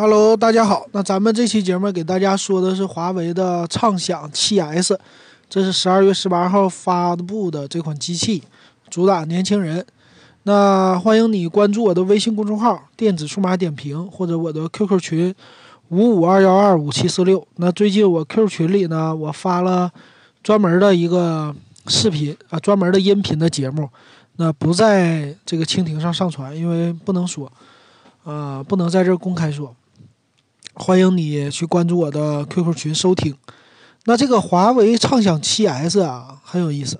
Hello，大家好。那咱们这期节目给大家说的是华为的畅享 7S，这是十二月十八号发布的这款机器，主打年轻人。那欢迎你关注我的微信公众号“电子数码点评”或者我的 QQ 群五五二幺二五七四六。那最近我 QQ 群里呢，我发了专门的一个视频啊，专门的音频的节目，那不在这个蜻蜓上上传，因为不能说，呃，不能在这儿公开说。欢迎你去关注我的 QQ 群收听。那这个华为畅享 7S 啊，很有意思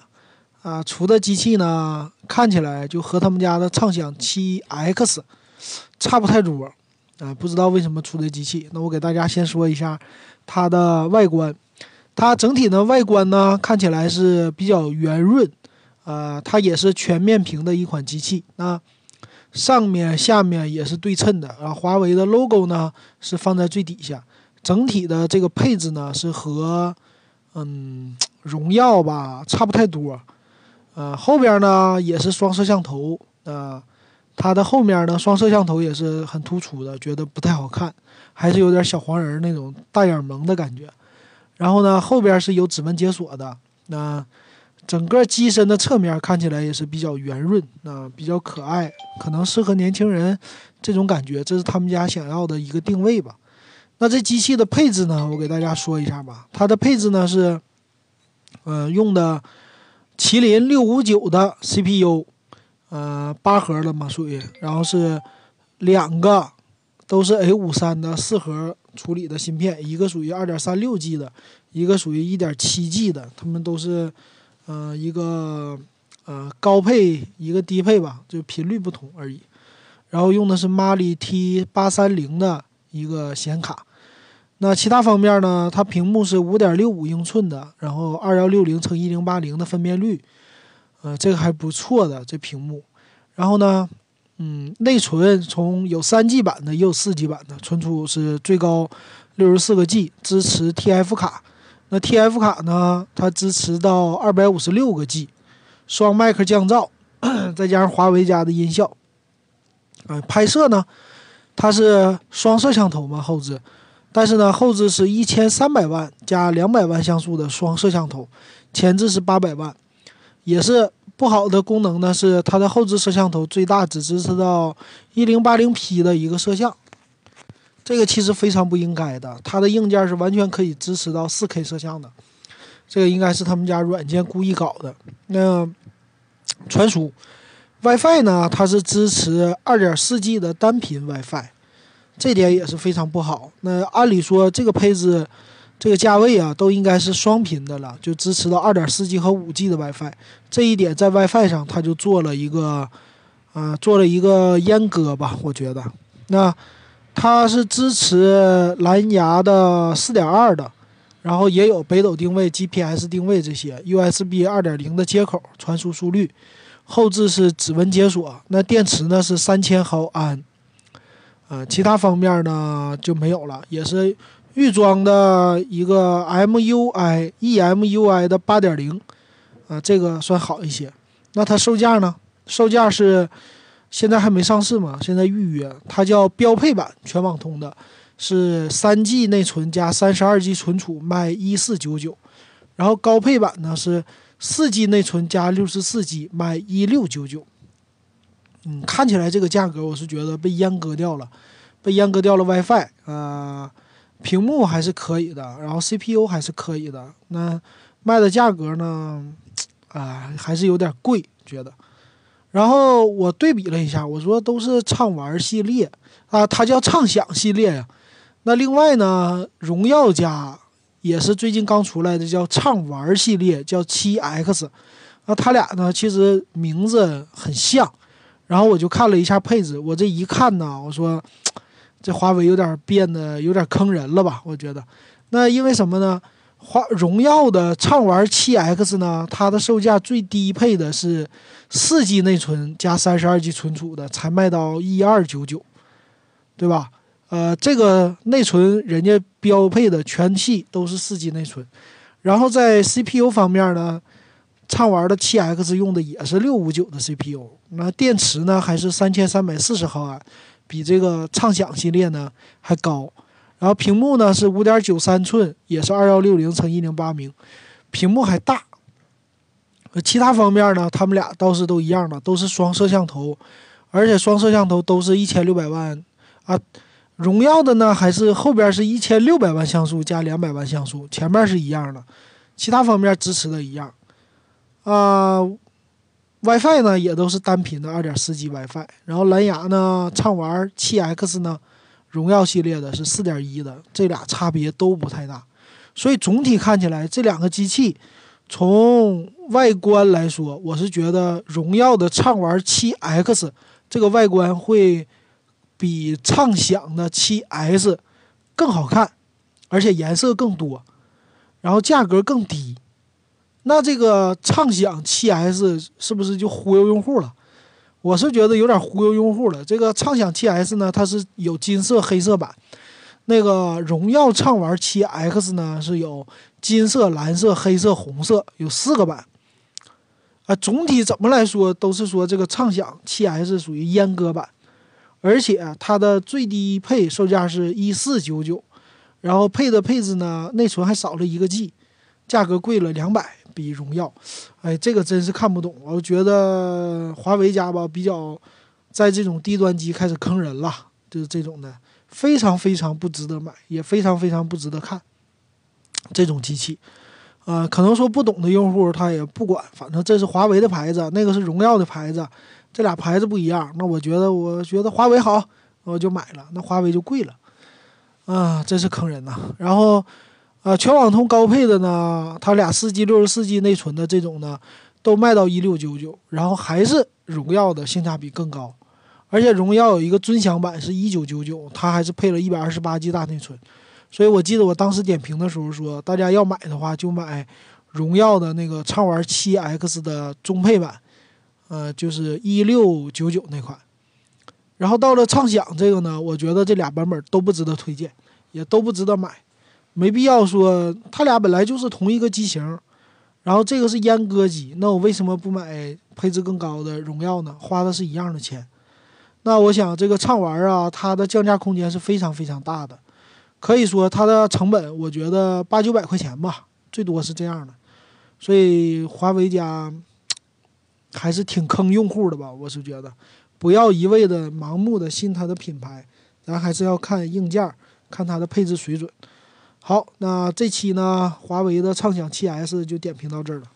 啊，出的机器呢，看起来就和他们家的畅享 7X 差不太多啊，不知道为什么出的机器。那我给大家先说一下它的外观，它整体的外观呢，看起来是比较圆润，呃，它也是全面屏的一款机器。那上面、下面也是对称的，然后华为的 logo 呢是放在最底下，整体的这个配置呢是和嗯荣耀吧差不太多，呃后边呢也是双摄像头，呃它的后面呢双摄像头也是很突出的，觉得不太好看，还是有点小黄人那种大眼萌的感觉，然后呢后边是有指纹解锁的，那。整个机身的侧面看起来也是比较圆润啊，比较可爱，可能适合年轻人这种感觉，这是他们家想要的一个定位吧。那这机器的配置呢，我给大家说一下吧。它的配置呢是，呃，用的麒麟六五九的 CPU，呃，八核的嘛属于，然后是两个都是 A 五三的四核处理的芯片，一个属于二点三六 G 的，一个属于一点七 G 的，它们都是。呃，一个呃高配，一个低配吧，就频率不同而已。然后用的是 Mali T 八三零的一个显卡。那其他方面呢？它屏幕是五点六五英寸的，然后二幺六零乘一零八零的分辨率，呃，这个还不错的这屏幕。然后呢，嗯，内存从有三 G 版的，也有四 G 版的，存储是最高六十四个 G，支持 TF 卡。那 TF 卡呢？它支持到二百五十六个 G，双麦克降噪，再加上华为家的音效。啊，拍摄呢，它是双摄像头嘛后置，但是呢后置是一千三百万加两百万像素的双摄像头，前置是八百万。也是不好的功能呢，是它的后置摄像头最大只支持到一零八零 P 的一个摄像。这个其实非常不应该的，它的硬件是完全可以支持到 4K 摄像的，这个应该是他们家软件故意搞的。那传输 WiFi 呢？它是支持 2.4G 的单频 WiFi，这点也是非常不好。那按理说这个配置、这个价位啊，都应该是双频的了，就支持到 2.4G 和 5G 的 WiFi。这一点在 WiFi 上，它就做了一个，呃，做了一个阉割吧，我觉得。那它是支持蓝牙的四点二的，然后也有北斗定位、GPS 定位这些 USB 二点零的接口传输速率，后置是指纹解锁。那电池呢是三千毫安，呃，其他方面呢就没有了，也是预装的一个 MUI eMUI 的八点零，啊，这个算好一些。那它售价呢？售价是。现在还没上市嘛？现在预约，它叫标配版全网通的，是三 G 内存加三十二 G 存储，卖一四九九。然后高配版呢是四 G 内存加六十四 G，卖一六九九。嗯，看起来这个价格我是觉得被阉割掉了，被阉割掉了 WiFi 啊，屏幕还是可以的，然后 CPU 还是可以的。那卖的价格呢？啊，还是有点贵，觉得。然后我对比了一下，我说都是畅玩系列啊，它叫畅享系列呀。那另外呢，荣耀家也是最近刚出来的，叫畅玩系列，叫七 X。那它俩呢，其实名字很像。然后我就看了一下配置，我这一看呢，我说 这华为有点变得有点坑人了吧？我觉得，那因为什么呢？华荣耀的畅玩七 X 呢，它的售价最低配的是四 G 内存加三十二 G 存储的，才卖到一二九九，对吧？呃，这个内存人家标配的全系都是四 G 内存，然后在 CPU 方面呢，畅玩的七 X 用的也是六五九的 CPU，那电池呢还是三千三百四十毫安，比这个畅享系列呢还高。然后屏幕呢是五点九三寸，也是二幺六零乘一零八零，屏幕还大。其他方面呢，他们俩倒是都一样的，都是双摄像头，而且双摄像头都是一千六百万啊。荣耀的呢，还是后边是一千六百万像素加两百万像素，前面是一样的，其他方面支持的一样。啊，WiFi 呢也都是单频的二点四 G WiFi，然后蓝牙呢，畅玩七 X 呢。荣耀系列的是四点一的，这俩差别都不太大，所以总体看起来这两个机器从外观来说，我是觉得荣耀的畅玩七 X 这个外观会比畅享的七 S 更好看，而且颜色更多，然后价格更低。那这个畅享七 S 是不是就忽悠用户了？我是觉得有点忽悠用户了。这个畅享 7S 呢，它是有金色、黑色版；那个荣耀畅玩 7X 呢，是有金色、蓝色、黑色、红色，有四个版。啊，总体怎么来说都是说这个畅享 7S 属于阉割版，而且它的最低配售价是一四九九，然后配的配置呢，内存还少了一个 G，价格贵了两百。比荣耀，哎，这个真是看不懂。我觉得华为家吧，比较在这种低端机开始坑人了，就是这种的，非常非常不值得买，也非常非常不值得看这种机器。呃，可能说不懂的用户他也不管，反正这是华为的牌子，那个是荣耀的牌子，这俩牌子不一样。那我觉得，我觉得华为好，我就买了。那华为就贵了，啊，真是坑人呐。然后。啊，全网通高配的呢，它俩四 G、六十四 G 内存的这种呢，都卖到一六九九，然后还是荣耀的性价比更高，而且荣耀有一个尊享版是一九九九，它还是配了一百二十八 G 大内存，所以我记得我当时点评的时候说，大家要买的话就买荣耀的那个畅玩七 X 的中配版，呃，就是一六九九那款，然后到了畅享这个呢，我觉得这俩版本都不值得推荐，也都不值得买。没必要说，他俩本来就是同一个机型，然后这个是阉割机，那我为什么不买配置更高的荣耀呢？花的是一样的钱，那我想这个畅玩啊，它的降价空间是非常非常大的，可以说它的成本，我觉得八九百块钱吧，最多是这样的，所以华为家 还是挺坑用户的吧，我是觉得，不要一味的盲目的信它的品牌，咱还是要看硬件，看它的配置水准。好，那这期呢，华为的畅享 7S 就点评到这儿了。